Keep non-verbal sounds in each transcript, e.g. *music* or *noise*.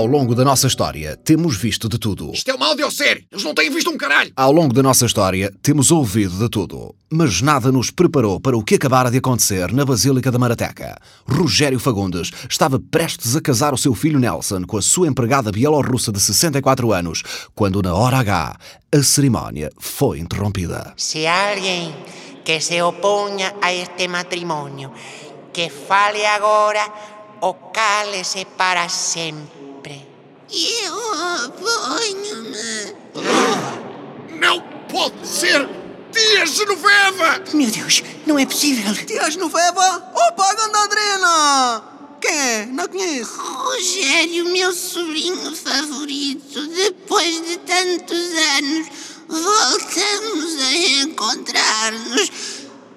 Ao longo da nossa história, temos visto de tudo. Isto é uma audiosérie. Eles não têm visto um caralho. Ao longo da nossa história, temos ouvido de tudo. Mas nada nos preparou para o que acabara de acontecer na Basílica da Marateca. Rogério Fagundes estava prestes a casar o seu filho Nelson com a sua empregada bielorrussa de 64 anos, quando, na hora H, a cerimónia foi interrompida. Se alguém que se oponha a este matrimonio, que fale agora ou cale-se para sempre. Eu oponho-me. Não pode ser! Tia Genoveva! Meu Deus, não é possível. Tia Genoveva? Opa, Gandadrena! Quem é? Não conheço. Rogério, meu sobrinho favorito, depois de tantos anos, voltamos a encontrar-nos.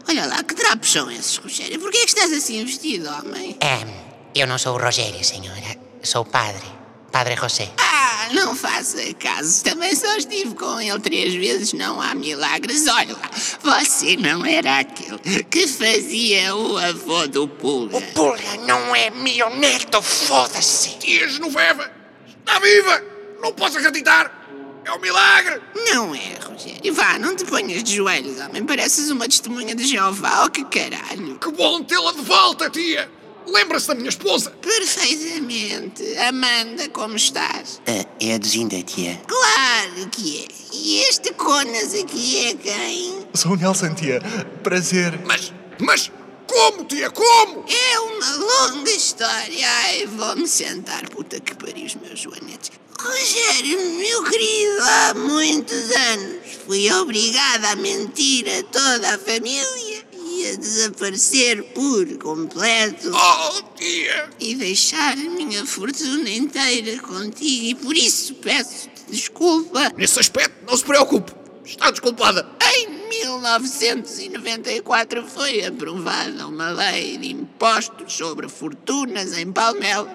Olha lá, que trapos são esses, Rogério? Por que é que estás assim vestido, homem? É, eu não sou o Rogério, senhora. Sou o padre. Padre José. Ah, não faça caso. Também só estive com ele três vezes, não há milagres. Olha lá, você não era aquele que fazia o avô do Pulga. O Pulga não é meu neto, foda-se. Tia Genoveva! Está viva! Não posso acreditar! É um milagre! Não é, Rogério. Vá, não te ponhas de joelhos, homem. Pareces uma testemunha de Jeová. Oh, que caralho. Que bom tê-la de volta, tia! Lembra-se da minha esposa? Perfeitamente. Amanda, como estás? Uh, é a Duzinda, tia. Claro que é. E este Conas aqui é quem? Sou o Nelson, tia. Prazer. Mas, mas, como, tia, como? É uma longa história. Ai, vou-me sentar, puta que pariu os meus joanetes. Rogério, meu querido, há muitos anos fui obrigada a mentir a toda a família e a desaparecer por completo Oh, tia! e deixar a minha fortuna inteira contigo e por isso peço-te desculpa. Nesse aspecto, não se preocupe. Está desculpada. Em 1994 foi aprovada uma lei de impostos sobre fortunas em Palmela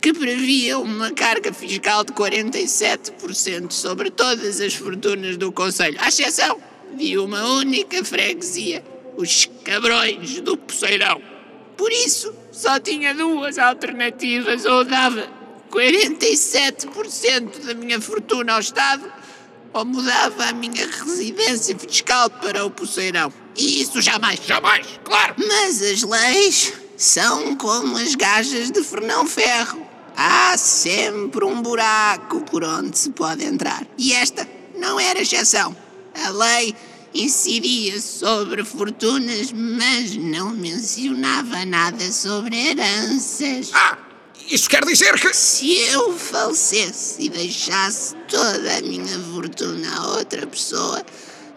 que previa uma carga fiscal de 47% sobre todas as fortunas do Conselho, à exceção de uma única freguesia, os cabrões do Poceirão. Por isso, só tinha duas alternativas, ou dava 47% da minha fortuna ao Estado, ou mudava a minha residência fiscal para o Poceirão. E isso jamais. Jamais, claro! Mas as leis são como as gajas de Fernão Ferro. Há sempre um buraco por onde se pode entrar. E esta não era exceção. A lei incidia sobre fortunas, mas não mencionava nada sobre heranças. Ah, isso quer dizer que. Se eu falecesse e deixasse toda a minha fortuna a outra pessoa,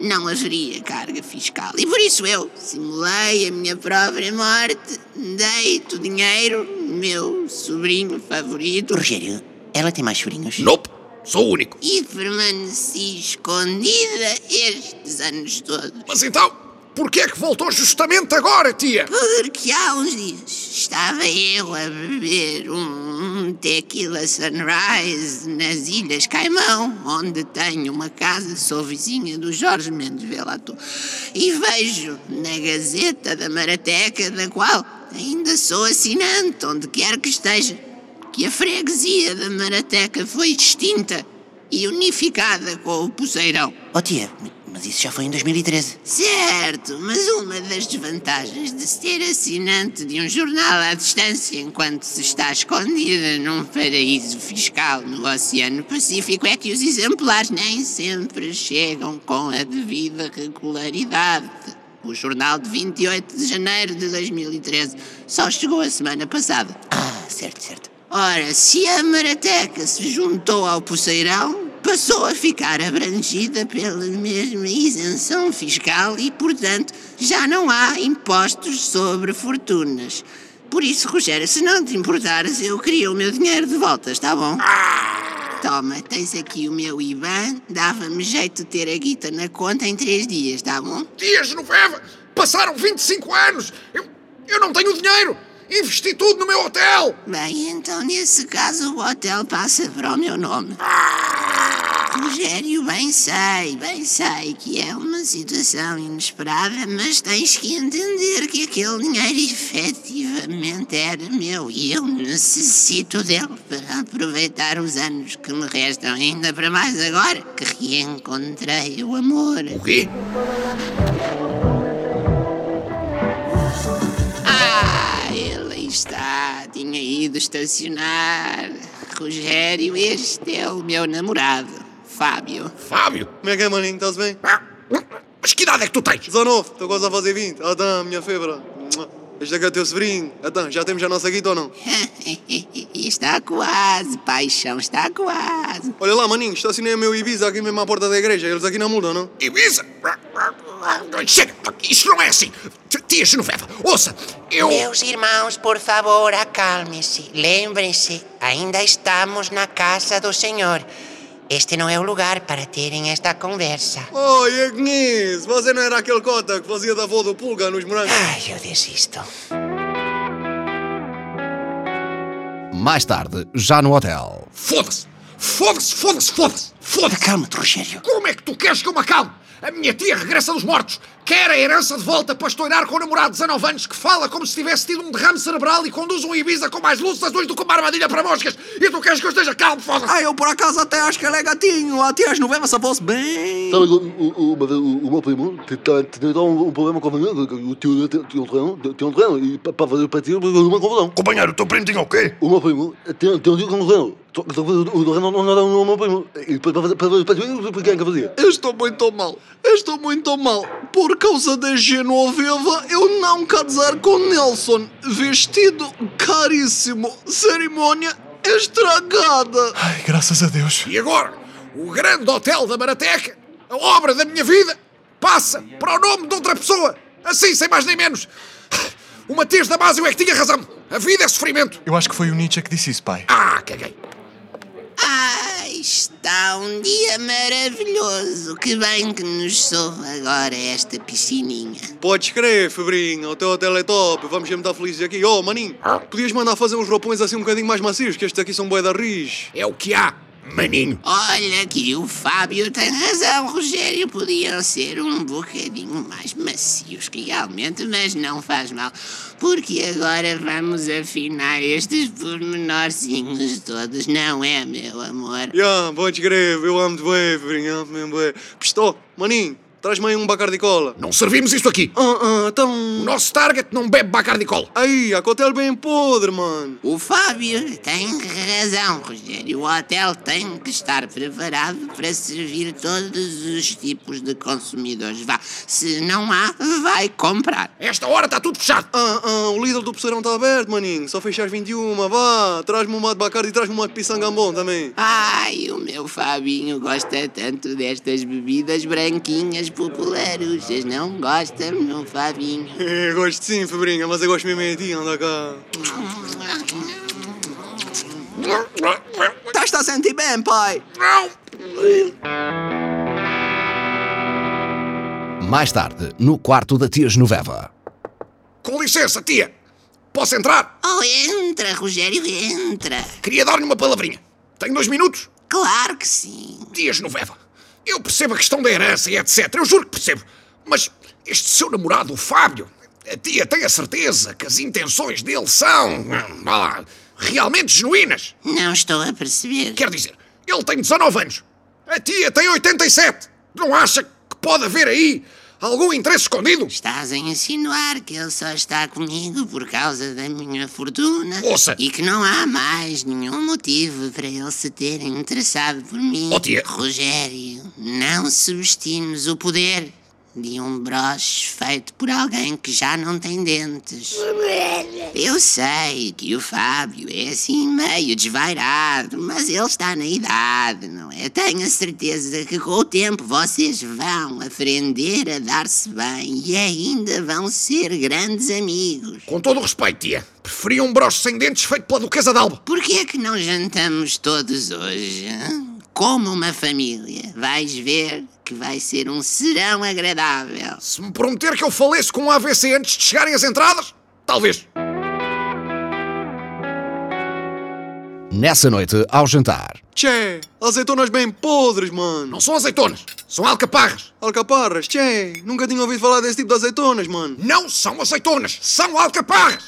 não haveria carga fiscal. E por isso eu simulei a minha própria morte, dei-te o dinheiro, meu sobrinho favorito, Rogério, ela tem mais sobrinhos? Nope, sou o único. e permaneci escondida estes anos todos. Mas então, porquê é que voltou justamente agora, tia? Porque há uns dias estava eu a beber um tequila sunrise nas Ilhas Caimão, onde tenho uma casa, sou vizinha do Jorge Mendes Velato, e vejo na Gazeta da Marateca, da qual ainda sou assinante, onde quer que esteja, que a freguesia da Marateca foi extinta e unificada com o Poceirão. Oh, tia, mas isso já foi em 2013. Certo, mas uma das desvantagens de ser assinante de um jornal à distância enquanto se está escondida num paraíso fiscal no Oceano Pacífico é que os exemplares nem sempre chegam com a devida regularidade. O jornal de 28 de janeiro de 2013 só chegou a semana passada. Ah, certo, certo. Ora, se a Marateca se juntou ao Poceirão, passou a ficar abrangida pela mesma isenção fiscal e, portanto, já não há impostos sobre fortunas. Por isso, Rogério, se não te importares, eu queria o meu dinheiro de volta, está bom? Toma, tens aqui o meu IBAN, dava-me jeito de ter a guita na conta em três dias, está bom? Tia Genoveva, passaram 25 anos. Eu, eu não tenho dinheiro. Investi tudo no meu hotel. Bem, então nesse caso o hotel passa para o meu nome. Ah! Rogério, bem sei, bem sei que é uma situação inesperada, mas tens que entender que aquele dinheiro efetivamente era meu e eu necessito dele para aproveitar os anos que me restam, ainda para mais agora que reencontrei o amor. O quê? Tinha ido estacionar. Rogério, este é o meu namorado, Fábio. Fábio? Como é que é, maninho? Estás bem? Ah, Mas que idade é que tu tens? 19, estou quase a fazer 20. Ah, tá, minha febra. Este aqui é o teu sobrinho. Então, já temos a nossa guita ou não? *laughs* está quase, paixão, está quase. Olha lá, maninho, estacionei o meu Ibiza aqui mesmo à porta da igreja. Eles aqui não mudam, não? Ibiza? Chega! Isto não é assim! Tia Genoveva, ouça, eu... Meus irmãos, por favor, acalmem-se. Lembrem-se, ainda estamos na casa do Senhor. Este não é o lugar para terem esta conversa. Oh, eu conheço. Você não era aquele cota que fazia da avó do pulga nos morangos? Ai, eu desisto. Mais tarde, já no hotel. Foda-se! Foda-se, foda-se, foda-se! Foda-se! Calma-te, Rogério. Como é que tu queres que eu me acalme? A minha tia regressa dos mortos. Quer a herança de volta para estourar com o namorado de 19 anos que fala como se tivesse tido um derrame cerebral e conduz um Ibiza com mais luzes azuis do que uma armadilha para moscas. E tu queres que eu esteja calmo, foda-se? Ah, eu por acaso até acho que ele é gatinho. A tia Genoveva safou-se bem. Sabe, o, o, o, mas o, o meu primo tem um, um problema com a família, que o tio tem um treino, tem um treino, e para fazer o partido, uma confusão. Companheiro, o teu primo tinha o quê? O meu primo tem, tem um tio com um treino, quem é que fazia? Eu estou muito mal. Eu estou muito mal. Por causa da Genoveva, eu não casar com Nelson. Vestido caríssimo. Cerimônia estragada. Ai, graças a Deus. E agora, o grande hotel da Marateca, a obra da minha vida, passa para o nome de outra pessoa. Assim, sem mais nem menos. O Matias Damasio é que tinha razão. A vida é sofrimento. Eu acho que foi o Nietzsche que disse isso, pai. Ah, caguei. Está um dia maravilhoso. Que bem que nos soube agora esta piscininha. Podes crer, Febrinho, o teu hotel é top, vamos sempre estar felizes aqui. Oh, maninho, podias mandar fazer uns roupões assim um bocadinho mais macios, que estes aqui são bué da riz. É o que há, maninho. Olha que o Fábio tem razão, Rogério. Podiam ser um bocadinho mais macios realmente, mas não faz mal. Porque agora vamos afinar estes pormenorzinhos todos, não é, meu amor? Ya, podes crer, eu bué, Febrinho, amo-te mesmo bué. Pistó, maninho, traz-me aí um bacardi cola. Não servimos isto aqui. Ah, ah, O então... nosso target não bebe Bacardi Cola. Aí, a hotel bem podre, mano. O Fábio tem razão, Rogério. O hotel tem que estar preparado para servir todos os tipos de consumidores. Vá, se não há, vai comprar. Esta hora está tudo fechado. Ah, ah, o Lidl do Poceirão está aberto, maninho. Só fecha às 21, vá. Traz-me um mate de bacardi e traz-me um mate de pisangambon também. Ai, o meu Fabinho gosta tanto destas bebidas branquinhas popularuchas. Não gosta, meu Fabinho? Eu *laughs* gosto sim, Febrinha, mas eu gosto mesmo é de ti, anda cá. Estás-te a sentir bem, pai? Não. Mais tarde, no quarto da tia Genoveva. Com licença, tia. Posso entrar? Oh, entra, Rogério, entra. Queria dar-lhe uma palavrinha. Tenho dois minutos? Claro que sim. Tia Genoveva, eu percebo a questão da herança e etc. Eu juro que percebo. Mas este seu namorado, o Fábio, a tia tem a certeza que as intenções dele são. vá lá, realmente genuínas. Não estou a perceber. Quer dizer, ele tem 19 anos. A tia tem 87. Não acha que pode haver aí algum interesse escondido? Estás a insinuar que ele só está comigo por causa da minha fortuna Ouça. e que não há mais nenhum motivo para ele se ter interessado por mim. Oh, tia. Rogério, não subestimes o poder de um broche feito por alguém que já não tem dentes. Eu sei que o Fábio é assim meio desvairado, mas ele está na idade, não é? Tenho a certeza que com o tempo vocês vão aprender a dar-se bem e ainda vão ser grandes amigos. Com todo o respeito, tia. Preferia um broche sem dentes feito pela Duquesa d'Alba. Por que é que não jantamos todos hoje? hã? Como uma família. Vais ver que vai ser um serão agradável. Se me prometer que eu faleço com um AVC antes de chegarem as entradas, talvez. Nessa noite, ao jantar, Tchê, azeitonas bem podres, mano. Não são azeitonas, são alcaparras. Alcaparras, tchê. Nunca tinha ouvido falar desse tipo de azeitonas, mano. Não são azeitonas, são alcaparras.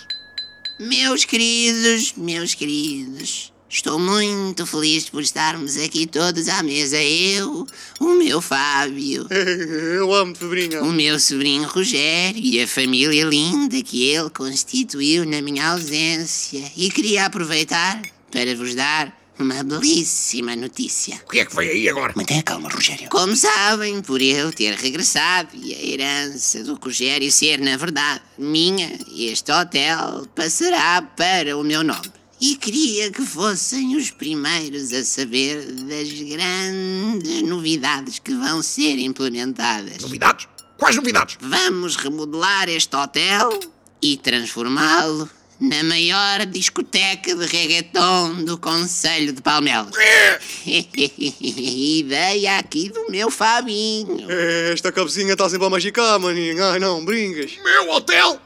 Meus queridos, meus queridos, estou muito feliz por estarmos aqui todos à mesa. Eu, o meu Fábio, *laughs* Eu amo-te, Febrinha. o meu sobrinho Rogério e a família linda que ele constituiu na minha ausência. E queria aproveitar para vos dar uma belíssima notícia. O que é que vem aí agora? Mantenha calma, Rogério. Como sabem, por eu ter regressado e a herança do Rogério ser, na verdade, minha, este hotel passará para o meu nome. E queria que fossem os primeiros a saber das grandes novidades que vão ser implementadas. Novidades? Quais novidades? Vamos remodelar este hotel e transformá-lo na maior discoteca de reggaeton do Conselho de Palmelos. *laughs* Ideia aqui do meu Fabinho. Esta cabecinha está sempre a magicar, maninho. Ai não, brincas. Meu hotel?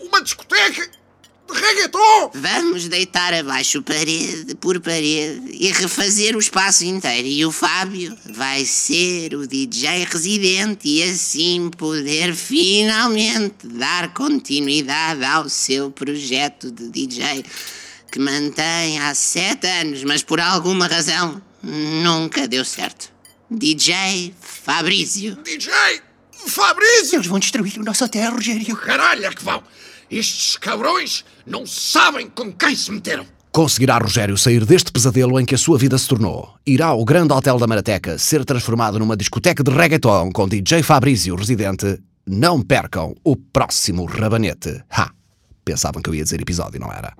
Uma discoteca? De reggaeton? Vamos deitar abaixo parede por parede e refazer o espaço inteiro. E o Fábio vai ser o DJ residente e assim poder finalmente dar continuidade ao seu projeto de DJ que mantém há sete anos, mas por alguma razão nunca deu certo. DJ Fabrício. DJ Fabrício? Eles vão destruir o nosso hotel, Rogério. Caralho, é que vão. Estes cabrões não sabem com quem se meteram. conseguirá Rogério sair deste pesadelo em que a sua vida se tornou. Irá o grande hotel da Marateca ser transformado numa discoteca de reggaeton com DJ Fabrício residente. Não percam o próximo rabanete. Ha! Pensavam que eu ia dizer episódio, não era?